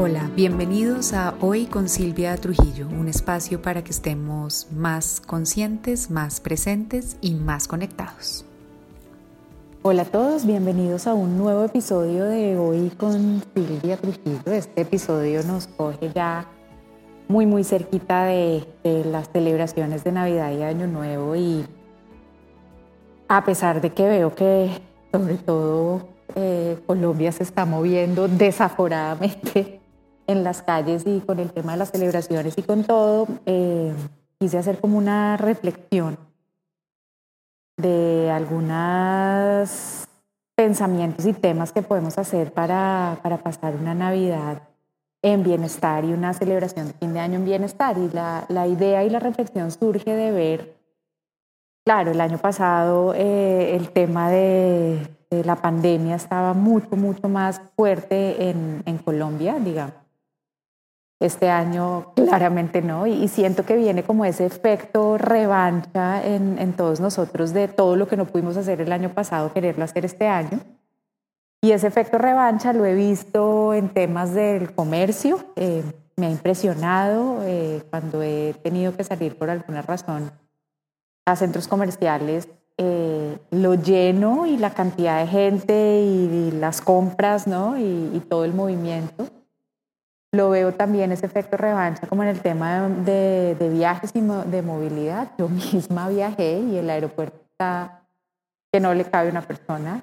Hola, bienvenidos a Hoy con Silvia Trujillo, un espacio para que estemos más conscientes, más presentes y más conectados. Hola a todos, bienvenidos a un nuevo episodio de Hoy con Silvia Trujillo. Este episodio nos coge ya muy muy cerquita de, las celebraciones de Navidad y Año Nuevo y a pesar de que veo que sobre todo eh, Colombia se está moviendo desaforadamente en las calles y con el tema de las celebraciones y con todo, eh, quise hacer como una reflexión de algunos pensamientos y temas que podemos hacer para, para pasar una Navidad en bienestar y una celebración de fin de año en bienestar. Y la, la idea y la reflexión surge de ver, claro, el año pasado eh, el tema de, la pandemia estaba mucho, mucho más fuerte en Colombia, digamos. Este año claramente no, y, siento que viene como ese efecto revancha en, en, todos nosotros de todo lo que no pudimos hacer el año pasado, quererlo hacer este año. Y ese efecto revancha lo he visto en temas del comercio, eh, me ha impresionado eh, cuando he tenido que salir por alguna razón a centros comerciales, eh, lo lleno y la cantidad de gente y, las compras, ¿no? Y, y todo el movimiento. Lo veo también ese efecto revancha como en el tema de, viajes y de movilidad. Yo misma viajé y el aeropuerto está que no le cabe una persona.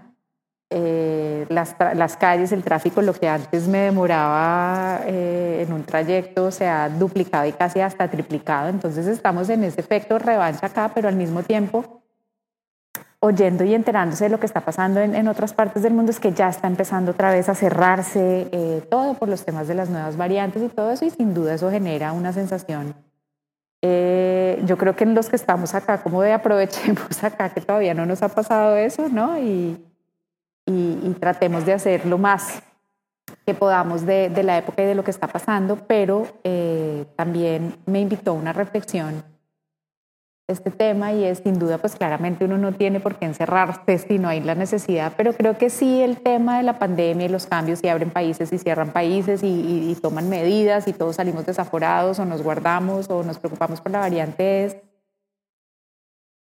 Eh, las, las, calles, el tráfico, lo que antes me demoraba eh, en un trayecto se ha duplicado y casi hasta triplicado. Entonces estamos en ese efecto revancha acá, pero al mismo tiempo oyendo y enterándose de lo que está pasando en, otras partes del mundo es que ya está empezando otra vez a cerrarse eh, todo por los temas de las nuevas variantes y todo eso y sin duda eso genera una sensación. Eh, yo creo que en los que estamos acá, como de aprovechemos acá que todavía no nos ha pasado eso, ¿no? Y, y, tratemos de hacer lo más que podamos de, de, la época y de lo que está pasando, pero eh, también me invitó a una reflexión este tema y es sin duda, pues claramente uno no tiene por qué encerrarse si no hay la necesidad, pero creo que sí el tema de la pandemia y los cambios, si abren países y cierran países y, toman medidas y todos salimos desaforados o nos guardamos o nos preocupamos por la variante es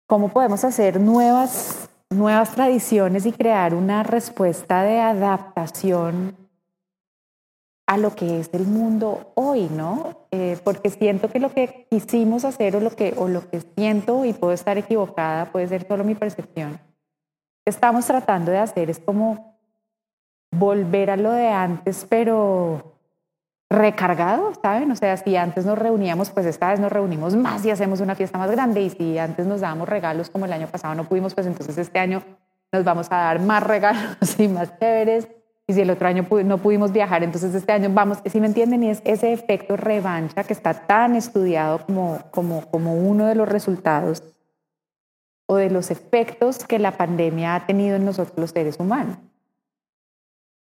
cómo podemos hacer nuevas, nuevas tradiciones y crear una respuesta de adaptación a lo que es el mundo hoy, ¿no? Eh, porque siento que lo que quisimos hacer o lo que, o lo que siento, y puedo estar equivocada, puede ser solo mi percepción, estamos tratando de hacer es como volver a lo de antes, pero recargado, ¿saben? O sea, si antes nos reuníamos, pues esta vez nos reunimos más y hacemos una fiesta más grande, y si antes nos dábamos regalos como el año pasado no pudimos, pues entonces este año nos vamos a dar más regalos y más chéveres y si el otro año no pudimos viajar, entonces este año vamos, si me entienden, y es ese efecto revancha que está tan estudiado como, como, como uno de los resultados o de los efectos que la pandemia ha tenido en nosotros los seres humanos.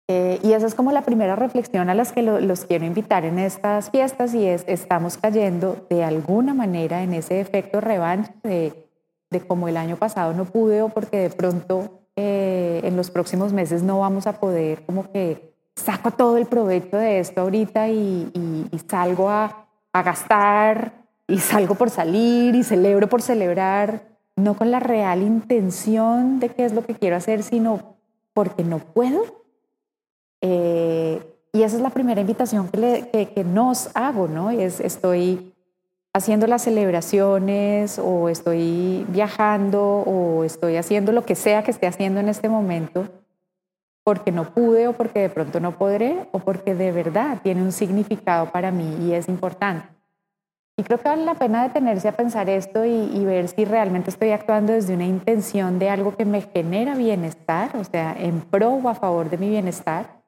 Eh, y esa es como la primera reflexión a las que los quiero invitar en estas fiestas y es, estamos cayendo de alguna manera en ese efecto revancha de, de como el año pasado no pude o porque de pronto eh, en los próximos meses no vamos a poder como que saco todo el provecho de esto ahorita y, salgo a, a, gastar y salgo por salir y celebro por celebrar, no con la real intención de qué es lo que quiero hacer, sino porque no puedo. Eh, y esa es la primera invitación que, le, que, que nos hago, ¿no? Es, estoy haciendo las celebraciones o estoy viajando o estoy haciendo lo que sea que esté haciendo en este momento porque no pude o porque de pronto no podré o porque de verdad tiene un significado para mí y es importante. Y creo que vale la pena detenerse a pensar esto y, y, ver si realmente estoy actuando desde una intención de algo que me genera bienestar, o sea, en pro o a favor de mi bienestar,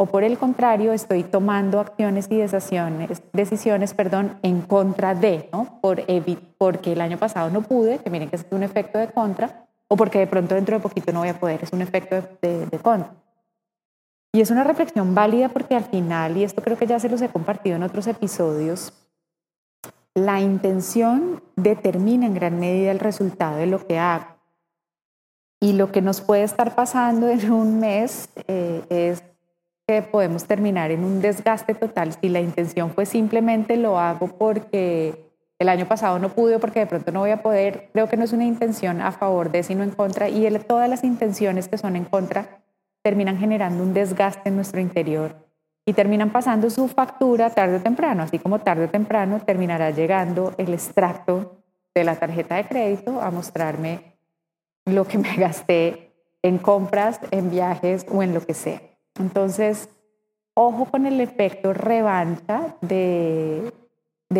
o por el contrario estoy tomando acciones y decisiones, decisiones perdón, en contra de, ¿no? Por porque el año pasado no pude, que miren que es un efecto de contra, o porque de pronto dentro de poquito no voy a poder, es un efecto de, de contra. Y es una reflexión válida porque al final, y esto creo que ya se los he compartido en otros episodios, la intención determina en gran medida el resultado de lo que hago. Y lo que nos puede estar pasando en un mes eh, es que podemos terminar en un desgaste total si la intención fue simplemente lo hago porque el año pasado no pude porque de pronto no voy a poder. Creo que no es una intención a favor de, sino en contra. Y todas las intenciones que son en contra terminan generando un desgaste en nuestro interior y terminan pasando su factura tarde o temprano, así como tarde o temprano terminará llegando el extracto de la tarjeta de crédito a mostrarme lo que me gasté en compras, en viajes o en lo que sea. Entonces, ojo con el efecto revancha de,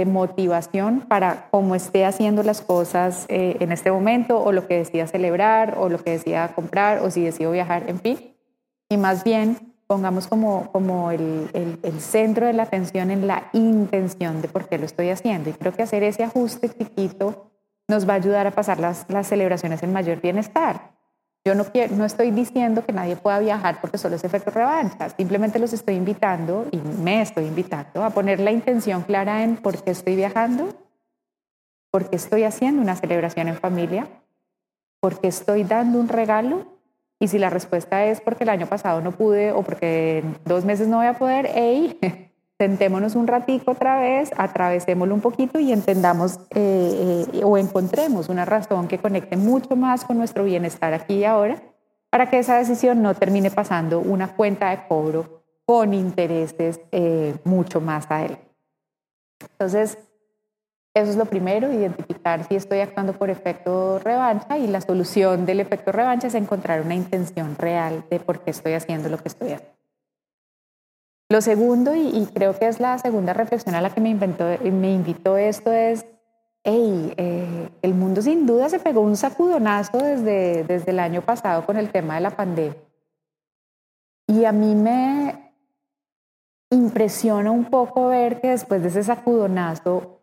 motivación para cómo esté haciendo las cosas eh, en este momento o lo que decida celebrar o lo que decida comprar o si decido viajar, en fin. Y más bien pongamos como, el, centro de la atención en la intención de por qué lo estoy haciendo. Y creo que hacer ese ajuste chiquito nos va a ayudar a pasar las celebraciones en mayor bienestar. Yo no, quiero, no estoy diciendo que nadie pueda viajar porque solo es efecto revancha, simplemente los estoy invitando y me estoy invitando a poner la intención clara en por qué estoy viajando, por qué estoy haciendo una celebración en familia, por qué estoy dando un regalo y si la respuesta es porque el año pasado no pude o porque en dos meses no voy a poder, hey, sentémonos un ratico otra vez, atravesémoslo un poquito y entendamos eh, eh, o encontremos una razón que conecte mucho más con nuestro bienestar aquí y ahora para que esa decisión no termine pasando una cuenta de cobro con intereses eh, mucho más adelante. Entonces, eso es lo primero, identificar si estoy actuando por efecto revancha y la solución del efecto revancha es encontrar una intención real de por qué estoy haciendo lo que estoy haciendo. Lo segundo, y, creo que es la segunda reflexión a la que me, inventó, me invitó esto, es, hey, eh, el mundo sin duda se pegó un sacudonazo desde, desde el año pasado con el tema de la pandemia. Y a mí me impresiona un poco ver que después de ese sacudonazo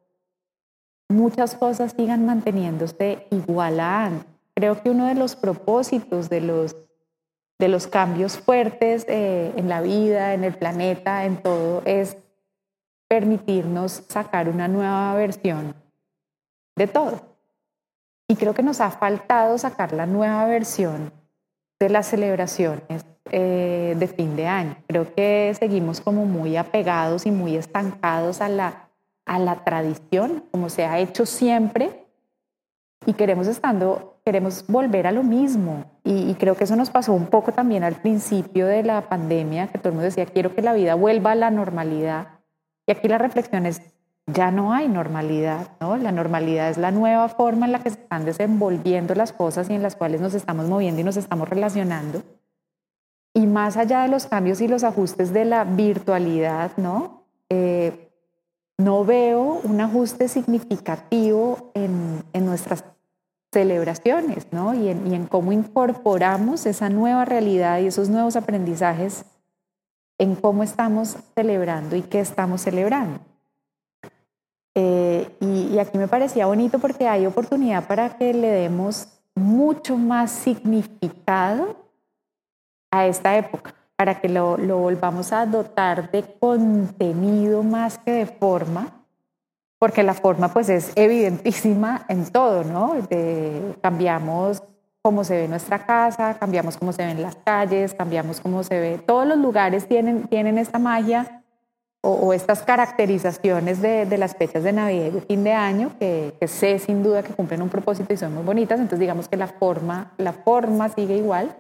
muchas cosas sigan manteniéndose igual a antes. Creo que uno de los propósitos de los de los cambios fuertes eh, en la vida, en el planeta, en todo, es permitirnos sacar una nueva versión de todo. Y creo que nos ha faltado sacar la nueva versión de las celebraciones eh, de fin de año. Creo que seguimos como muy apegados y muy estancados a la, a la tradición, como se ha hecho siempre, y queremos estando, queremos volver a lo mismo. Y, creo que eso nos pasó un poco también al principio de la pandemia, que todo el mundo decía, quiero que la vida vuelva a la normalidad. Y aquí la reflexión es, ya no hay normalidad, ¿no? La normalidad es la nueva forma en la que se están desenvolviendo las cosas y en las cuales nos estamos moviendo y nos estamos relacionando. Y más allá de los cambios y los ajustes de la virtualidad, ¿no? Eh, no veo un ajuste significativo en, en nuestras celebraciones, ¿no? Y en, cómo incorporamos esa nueva realidad y esos nuevos aprendizajes en cómo estamos celebrando y qué estamos celebrando. Eh, y, aquí me parecía bonito porque hay oportunidad para que le demos mucho más significado a esta época, para que lo volvamos a dotar de contenido más que de forma porque la forma pues es evidentísima en todo, ¿no? cambiamos cómo se ve nuestra casa, cambiamos cómo se ven las calles, cambiamos cómo se ve, todos los lugares tienen, tienen esta magia o, estas caracterizaciones de, de, las fechas de Navidad y de fin de año que, sé sin duda que cumplen un propósito y son muy bonitas, entonces digamos que la forma, la forma sigue igual.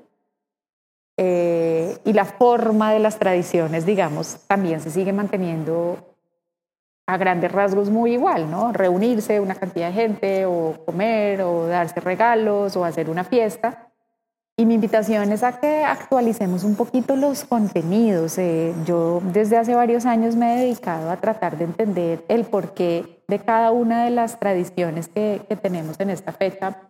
Eh, y la forma de las tradiciones, digamos, también se sigue manteniendo a grandes rasgos muy igual, ¿no? Reunirse una cantidad de gente o comer o darse regalos o hacer una fiesta. Y mi invitación es a que actualicemos un poquito los contenidos. Eh, yo desde hace varios años me he dedicado a tratar de entender el porqué de cada una de las tradiciones que, tenemos en esta fecha,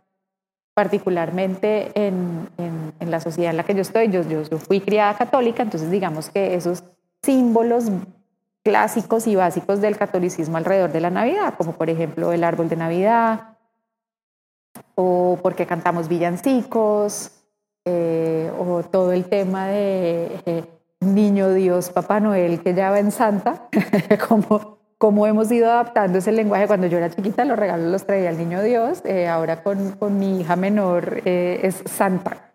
particularmente en, en, la sociedad en la que yo estoy. Yo, yo, yo fui criada católica, entonces digamos que esos símbolos clásicos y básicos del catolicismo alrededor de la Navidad, como por ejemplo el árbol de Navidad, o porque cantamos villancicos, eh, o todo el tema de eh, Niño Dios, Papá Noel, que ya va en Santa, como, como hemos ido adaptando ese lenguaje. Cuando yo era chiquita los regalos los traía el Niño Dios, eh, ahora con, con, mi hija menor es Santa.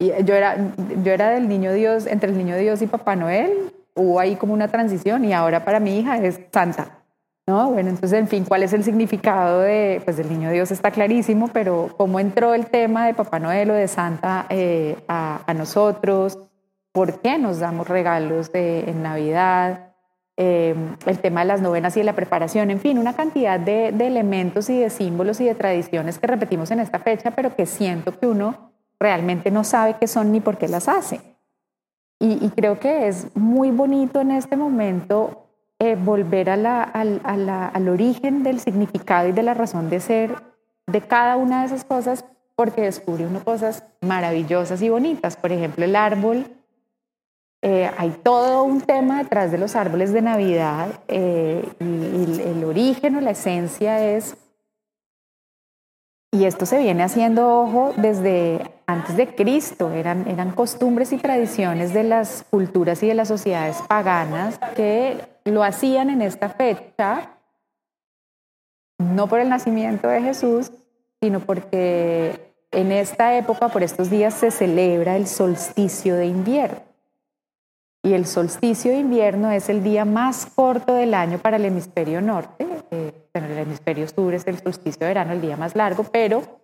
Yo era, yo era del niño Dios, entre el niño Dios y Papá Noel, hubo ahí como una transición y ahora para mi hija es Santa. ¿No? Bueno, entonces, en fin, ¿cuál es el significado de, pues del niño Dios está clarísimo, pero cómo entró el tema de Papá Noel o de Santa eh, a, nosotros, por qué nos damos regalos en Navidad, eh, el tema de las novenas y de la preparación, en fin, una cantidad de, elementos y de símbolos y de tradiciones que repetimos en esta fecha, pero que siento que uno realmente no sabe qué son ni por qué las hace. Y, creo que es muy bonito en este momento eh, volver a la, al origen del significado y de la razón de ser de cada una de esas cosas, porque descubre uno cosas maravillosas y bonitas. Por ejemplo, el árbol. Eh, hay todo un tema detrás de los árboles de Navidad eh, y, el origen o la esencia es y esto se viene haciendo, ojo, desde antes de Cristo. Eran, eran costumbres y tradiciones de las culturas y de las sociedades paganas que lo hacían en esta fecha, no por el nacimiento de Jesús, sino porque en esta época, por estos días, se celebra el solsticio de invierno. Y el solsticio de invierno es el día más corto del año para el hemisferio norte. Eh, en el hemisferio sur es el solsticio de verano, el día más largo, pero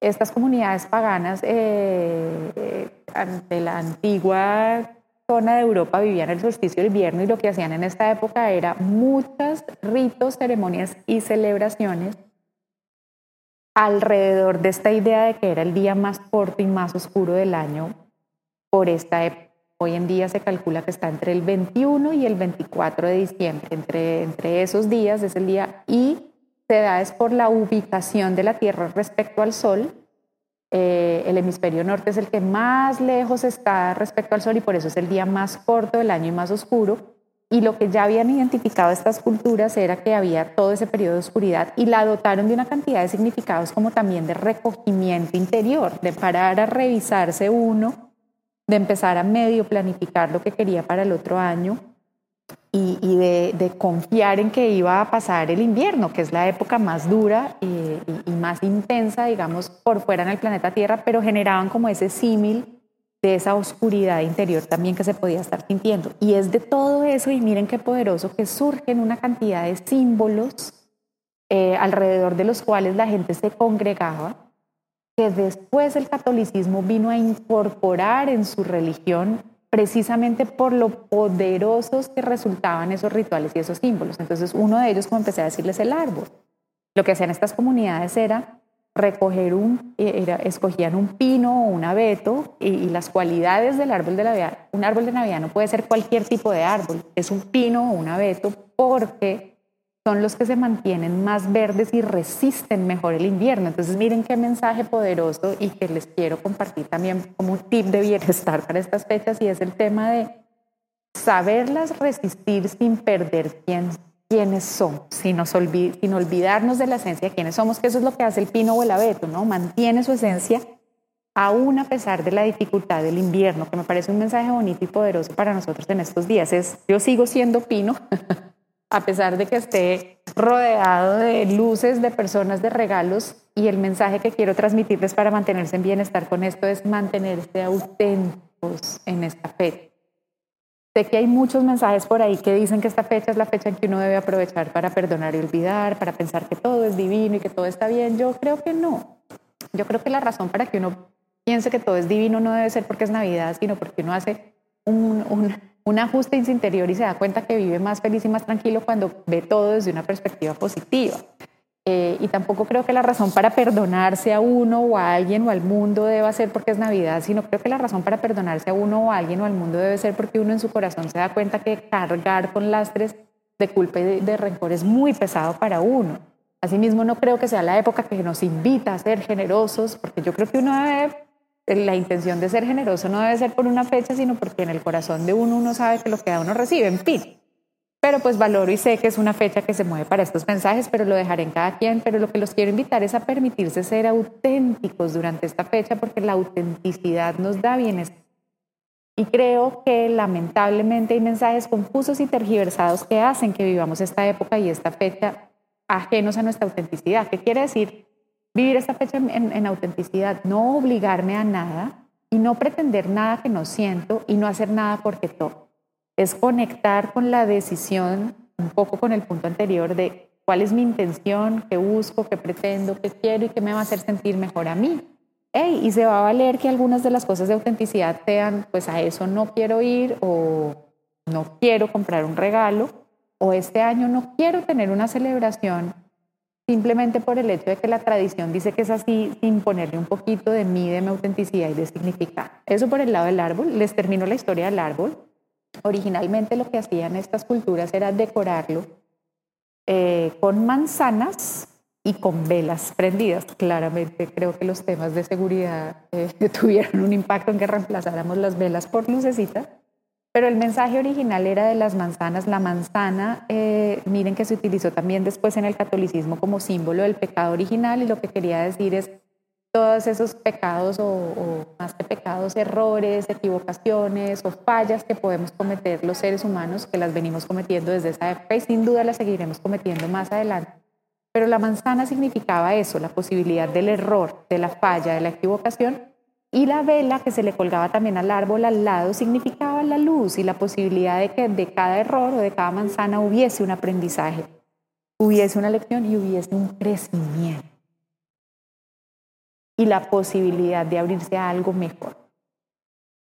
estas comunidades paganas eh, eh, la antigua zona de Europa vivían el solsticio de invierno y lo que hacían en esta época era muchos ritos, ceremonias y celebraciones alrededor de esta idea de que era el día más corto y más oscuro del año por esta época. Hoy en día se calcula que está entre el 21 y el 24 de diciembre. Entre, entre esos días es el día y se da es por la ubicación de la Tierra respecto al Sol. Eh, el hemisferio norte es el que más lejos está respecto al Sol y por eso es el día más corto del año y más oscuro. Y lo que ya habían identificado estas culturas era que había todo ese periodo de oscuridad y la dotaron de una cantidad de significados como también de recogimiento interior, de parar a revisarse uno de empezar a medio planificar lo que quería para el otro año y, de, confiar en que iba a pasar el invierno, que es la época más dura y, más intensa, digamos, por fuera en el planeta Tierra, pero generaban como ese símil de esa oscuridad interior también que se podía estar sintiendo. Y es de todo eso, y miren qué poderoso, que surgen una cantidad de símbolos eh, alrededor de los cuales la gente se congregaba que después el catolicismo vino a incorporar en su religión precisamente por lo poderosos que resultaban esos rituales y esos símbolos. Entonces uno de ellos, como empecé a decirles, el árbol. Lo que hacían estas comunidades era recoger un, era, escogían un pino o un abeto y, y, las cualidades del árbol de Navidad. Un árbol de Navidad no puede ser cualquier tipo de árbol, es un pino o un abeto porque son los que se mantienen más verdes y resisten mejor el invierno. Entonces miren qué mensaje poderoso y que les quiero compartir también como un tip de bienestar para estas fechas y es el tema de saberlas resistir sin perder quién, quiénes son, sin, sin olvidarnos de la esencia de quiénes somos, que eso es lo que hace el pino o el abeto, ¿no? Mantiene su esencia aún a pesar de la dificultad del invierno, que me parece un mensaje bonito y poderoso para nosotros en estos días. Es, yo sigo siendo pino, a pesar de que esté rodeado de luces, de personas, de regalos, y el mensaje que quiero transmitirles para mantenerse en bienestar con esto es mantenerse auténticos en esta fecha. Sé que hay muchos mensajes por ahí que dicen que esta fecha es la fecha en que uno debe aprovechar para perdonar y olvidar, para pensar que todo es divino y que todo está bien. Yo creo que no. Yo creo que la razón para que uno piense que todo es divino no debe ser porque es Navidad, sino porque uno hace un, un ajuste en su interior y se da cuenta que vive más feliz y más tranquilo cuando ve todo desde una perspectiva positiva. Eh, y tampoco creo que la razón para perdonarse a uno o a alguien o al mundo deba ser porque es Navidad, sino creo que la razón para perdonarse a uno o a alguien o al mundo debe ser porque uno en su corazón se da cuenta que cargar con lastres de culpa y de, de rencor es muy pesado para uno. Asimismo, no creo que sea la época que nos invita a ser generosos, porque yo creo que uno debe la intención de ser generoso no debe ser por una fecha, sino porque en el corazón de uno uno sabe que lo que da uno recibe, en fin. Pero pues valoro y sé que es una fecha que se mueve para estos mensajes, pero lo dejaré en cada quien. Pero lo que los quiero invitar es a permitirse ser auténticos durante esta fecha, porque la autenticidad nos da bienestar. Y creo que lamentablemente hay mensajes confusos y tergiversados que hacen que vivamos esta época y esta fecha ajenos a nuestra autenticidad. ¿Qué quiere decir? Vivir esta fecha en, autenticidad, no obligarme a nada, y no pretender nada que no siento y no hacer nada porque todo. Es conectar con la decisión, un poco con el punto anterior de cuál es mi intención, qué busco, qué pretendo, qué quiero y qué me va a hacer sentir mejor a mí. y se va a valer que algunas de las cosas de autenticidad sean, pues a eso no quiero ir o no quiero comprar un regalo o este año no quiero tener una celebración simplemente por el hecho de que la tradición dice que es así, sin ponerle un poquito de mí, de mi autenticidad y de significado. Eso por el lado del árbol. Les termino la historia del árbol. Originalmente lo que hacían estas culturas era decorarlo eh, con manzanas y con velas prendidas. Claramente creo que los temas de seguridad eh, tuvieron un impacto en que reemplazáramos las velas por lucecitas. Pero el mensaje original era de las manzanas. La manzana, eh, miren que se utilizó también después en el catolicismo como símbolo del pecado original y lo que quería decir es todos esos pecados o, o, más que pecados, errores, equivocaciones o fallas que podemos cometer los seres humanos, que las venimos cometiendo desde esa época y sin duda las seguiremos cometiendo más adelante. Pero la manzana significaba eso, la posibilidad del error, de la falla, de la equivocación y la vela que se le colgaba también al árbol al lado significaba la luz y la posibilidad de que de cada error o de cada manzana hubiese un aprendizaje, hubiese una lección y hubiese un crecimiento. Y la posibilidad de abrirse a algo mejor,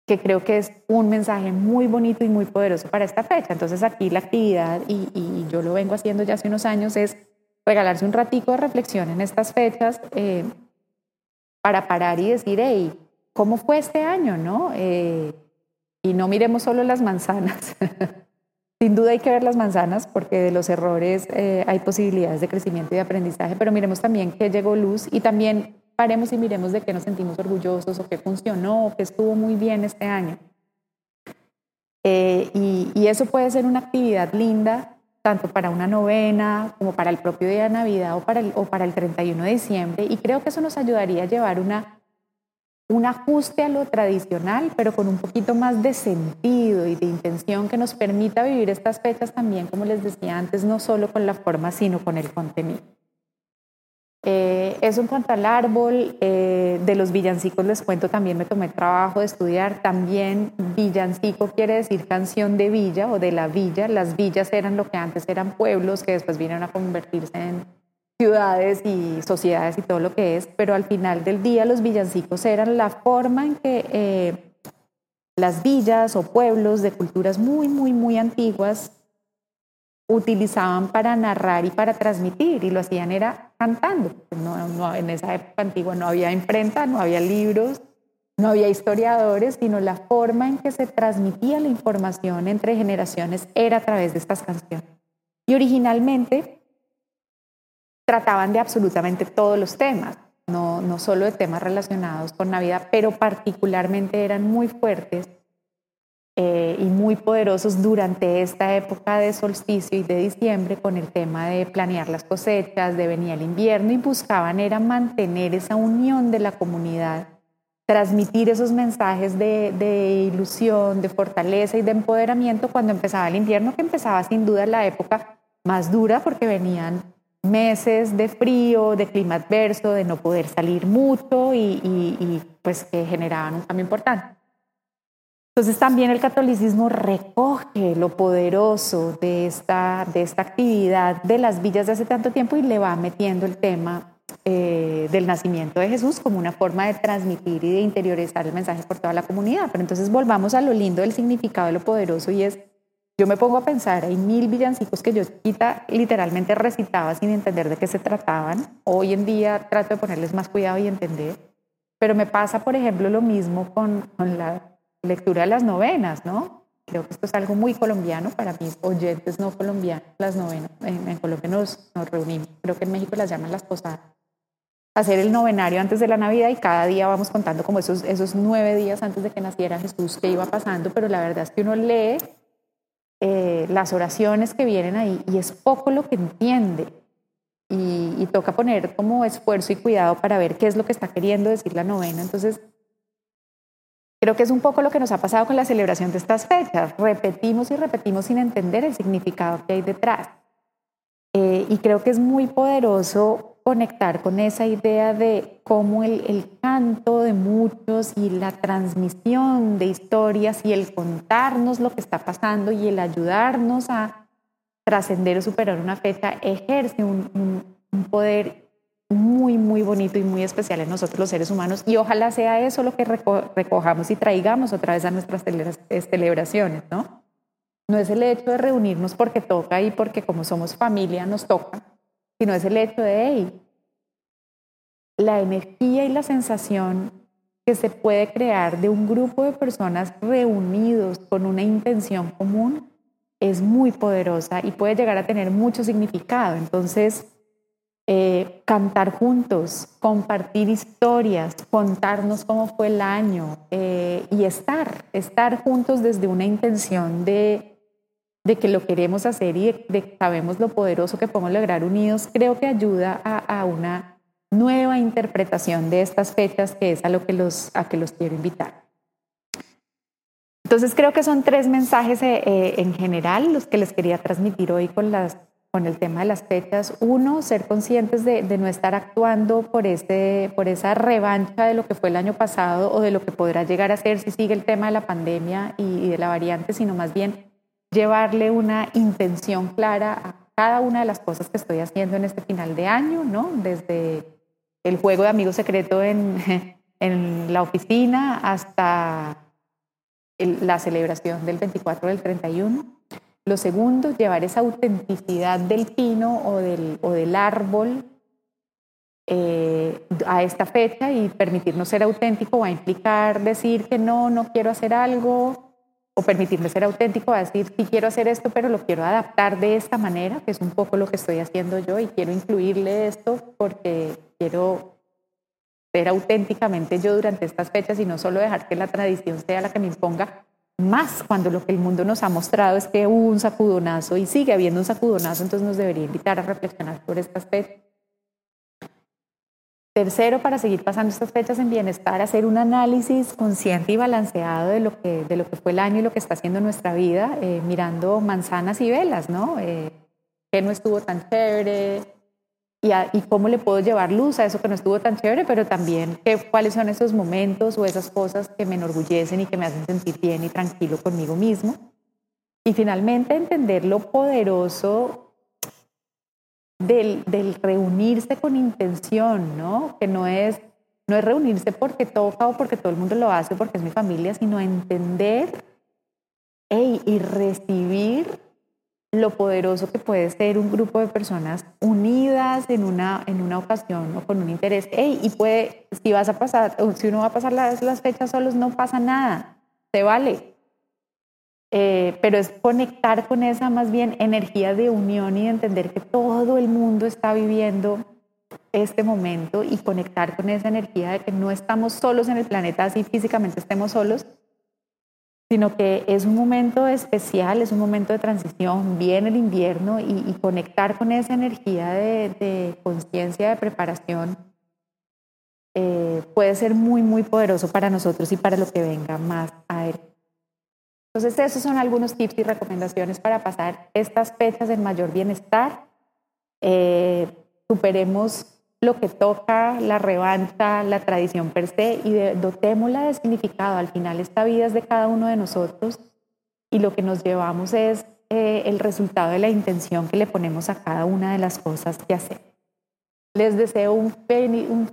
que creo que es un mensaje muy bonito y muy poderoso para esta fecha. Entonces aquí la actividad, y, yo lo vengo haciendo ya hace unos años, es regalarse un ratico de reflexión en estas fechas eh, para parar y decir, hey, cómo fue este año, ¿no? Eh, y no miremos solo las manzanas. Sin duda hay que ver las manzanas porque de los errores eh, hay posibilidades de crecimiento y de aprendizaje, pero miremos también qué llegó luz y también paremos y miremos de qué nos sentimos orgullosos o qué funcionó o qué estuvo muy bien este año. Eh, y, eso puede ser una actividad linda tanto para una novena como para el propio día de Navidad o para o para el 31 de diciembre y creo que eso nos ayudaría a llevar una un ajuste a lo tradicional, pero con un poquito más de sentido y de intención que nos permita vivir estas fechas también, como les decía antes, no solo con la forma, sino con el contenido. Eh, eso en cuanto al árbol, eh, de los villancicos les cuento, también me tomé trabajo de estudiar, también villancico quiere decir canción de villa o de la villa, las villas eran lo que antes eran pueblos que después vinieron a convertirse en ciudades y sociedades y todo lo que es, pero al final del día los villancicos eran la forma en que eh, las villas o pueblos de culturas muy, muy, muy antiguas utilizaban para narrar y para transmitir y lo hacían era cantando. No, en esa época antigua no había imprenta, no había libros, no había historiadores, sino la forma en que se transmitía la información entre generaciones era a través de estas canciones. Y originalmente trataban de absolutamente todos los temas, no, no solo de temas relacionados con Navidad, pero particularmente eran muy fuertes eh, y muy poderosos durante esta época de solsticio y de diciembre con el tema de planear las cosechas, de venir el invierno y buscaban era mantener esa unión de la comunidad, transmitir esos mensajes de, de ilusión, de fortaleza y de empoderamiento cuando empezaba el invierno, que empezaba sin duda la época más dura porque venían meses de frío, de clima adverso, de no poder salir mucho y, pues que generaban un cambio importante. Entonces también el catolicismo recoge lo poderoso de esta, de esta actividad de las villas de hace tanto tiempo y le va metiendo el tema eh, del nacimiento de Jesús como una forma de transmitir y de interiorizar el mensaje por toda la comunidad. Pero entonces volvamos a lo lindo del significado de lo poderoso y es yo me pongo a pensar, hay mil villancicos que yo literalmente recitaba sin entender de qué se trataban. Hoy en día trato de ponerles más cuidado y entender. Pero me pasa, por ejemplo, lo mismo con, con la lectura de las novenas, ¿no? Creo que esto es algo muy colombiano para mis oyentes no colombianos, las novenas. En, Colombia nos, nos, reunimos, creo que en México las llaman las posadas. Hacer el novenario antes de la Navidad y cada día vamos contando como esos, esos nueve días antes de que naciera Jesús que iba pasando, pero la verdad es que uno lee eh, las oraciones que vienen ahí y es poco lo que entiende. Y, toca poner como esfuerzo y cuidado para ver qué es lo que está queriendo decir la novena. Entonces, creo que es un poco lo que nos ha pasado con la celebración de estas fechas. Repetimos y repetimos sin entender el significado que hay detrás. Eh, y creo que es muy poderoso conectar con esa idea de cómo el, el, canto de muchos y la transmisión de historias y el contarnos lo que está pasando y el ayudarnos a trascender o superar una fecha ejerce un, un, poder muy, muy bonito y muy especial en nosotros los seres humanos y ojalá sea eso lo que recojamos y traigamos otra vez a nuestras celebraciones, ¿no? No es el hecho de reunirnos porque toca y porque como somos familia nos toca, sino es el hecho de, hey, la energía y la sensación que se puede crear de un grupo de personas reunidos con una intención común es muy poderosa y puede llegar a tener mucho significado. Entonces, eh, cantar juntos, compartir historias, contarnos cómo fue el año eh, y estar, estar juntos desde una intención de de que lo queremos hacer y de, que sabemos lo poderoso que podemos lograr unidos, creo que ayuda a, una nueva interpretación de estas fechas, que es a lo que los, a que los quiero invitar. Entonces creo que son tres mensajes eh, eh, en general los que les quería transmitir hoy con, las, con el tema de las fechas. Uno, ser conscientes de, no estar actuando por, este, por esa revancha de lo que fue el año pasado o de lo que podrá llegar a ser si sigue el tema de la pandemia y de la variante, sino más bien llevarle una intención clara a cada una de las cosas que estoy haciendo en este final de año, ¿no? Desde el juego de amigo secreto en, en la oficina hasta la celebración del 24 del 31. Lo segundo, llevar esa autenticidad del pino o del, o del árbol eh, a esta fecha y permitirnos ser auténtico va a implicar decir que no, no quiero hacer algo, o permitirme ser auténtico, a decir, sí quiero hacer esto, pero lo quiero adaptar de esta manera, que es un poco lo que estoy haciendo yo y quiero incluirle esto porque quiero ser auténticamente yo durante estas fechas y no solo dejar que la tradición sea la que me imponga, más cuando lo que el mundo nos ha mostrado es que hubo un sacudonazo y sigue habiendo un sacudonazo, entonces nos debería invitar a reflexionar por estas fechas. Tercero, para seguir pasando estas fechas en bienestar, hacer un análisis consciente y balanceado de lo que, de lo que fue el año y lo que está haciendo nuestra vida, eh, mirando manzanas y velas, ¿no? Eh, ¿Qué no estuvo tan chévere? Y, cómo le puedo llevar luz a eso que no estuvo tan chévere, pero también qué, cuáles son esos momentos o esas cosas que me enorgullecen y que me hacen sentir bien y tranquilo conmigo mismo. Y finalmente entender lo poderoso del, reunirse con intención, ¿no? Que no es, no es reunirse porque toca o porque todo el mundo lo hace, porque es mi familia, sino entender y recibir lo poderoso que puede ser un grupo de personas unidas en una, en una ocasión o con un interés. y puede, si vas a pasar, si uno va a pasar las, las fechas solos, no pasa nada, se vale. Eh, pero es conectar con esa más bien energía de unión y entender que todo el mundo está viviendo este momento y conectar con esa energía de que no estamos solos en el planeta, así físicamente estemos solos, sino que es un momento especial, es un momento de transición, viene el invierno y, conectar con esa energía de, conciencia, de preparación, eh, puede ser muy, muy poderoso para nosotros y para lo que venga más adelante. Entonces, esos son algunos tips y recomendaciones para pasar estas fechas en mayor bienestar. Eh, superemos lo que toca, la revancha, la tradición per se y dotémosla de significado. Al final, esta vida es de cada uno de nosotros y lo que nos llevamos es eh, el resultado de la intención que le ponemos a cada una de las cosas que hacemos. Les deseo un,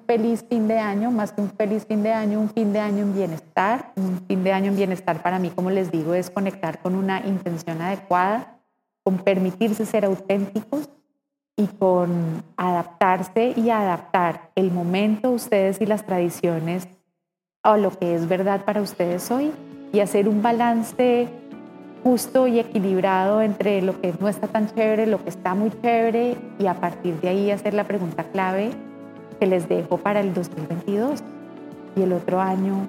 feliz fin de año, más que un feliz fin de año, un fin de año en bienestar. Un fin de año en bienestar para mí, como les digo, es conectar con una intención adecuada, con permitirse ser auténticos y con adaptarse y adaptar el momento, ustedes y las tradiciones a lo que es verdad para ustedes hoy y hacer un balance justo y equilibrado entre lo que no está tan chévere, lo que está muy chévere y a partir de ahí hacer la pregunta clave que les dejo para el 2022 y el otro año,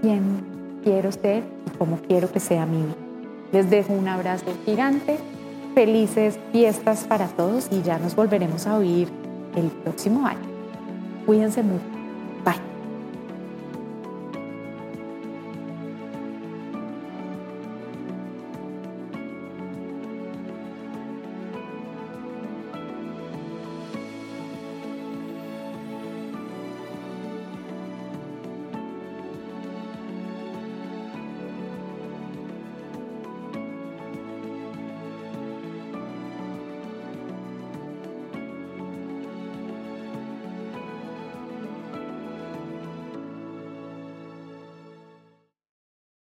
¿quién quiero ser y cómo quiero que sea mi vida? Les dejo un abrazo gigante, felices fiestas para todos y ya nos volveremos a oír el próximo año. Cuídense mucho.